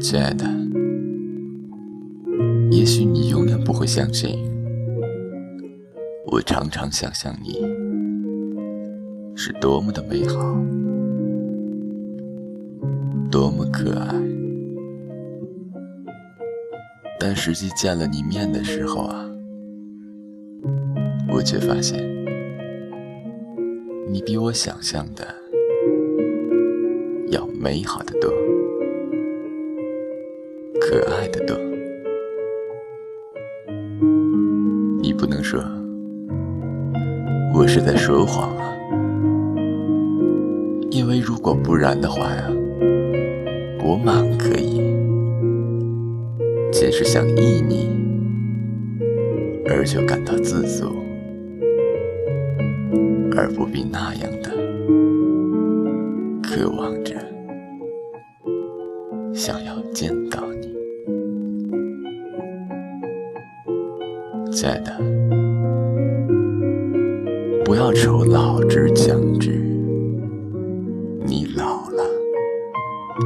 亲爱的，也许你永远不会相信，我常常想象你是多么的美好，多么可爱，但实际见了你面的时候啊，我却发现，你比我想象的要美好的多。可爱的多，你不能说我是在说谎啊，因为如果不然的话呀，我满可以，仅是想依你而就感到自足，而不必那样的渴望着想要见到。亲爱的，不要愁老之将至，你老了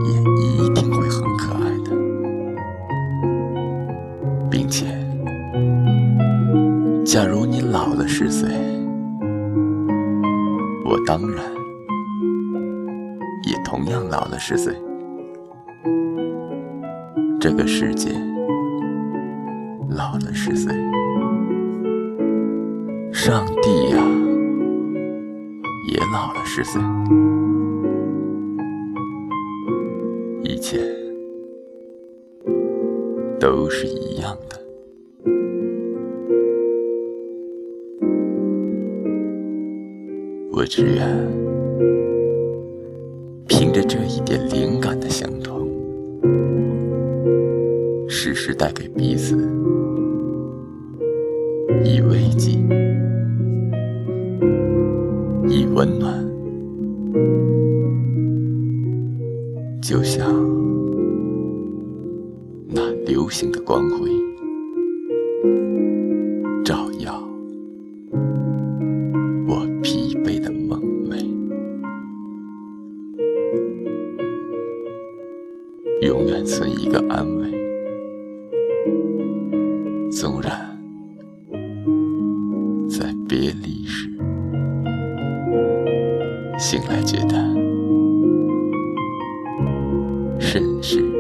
也一定会很可爱的，并且，假如你老了十岁，我当然也同样老了十岁，这个世界老了十岁。上帝呀，也老了十岁，一切都是一样的。我只愿凭着这一点灵感的相同，时时带给彼此以慰藉。以温暖，就像那流星的光辉，照耀我疲惫的梦寐，永远存一个安慰，纵然在别离时。醒来，觉得甚是。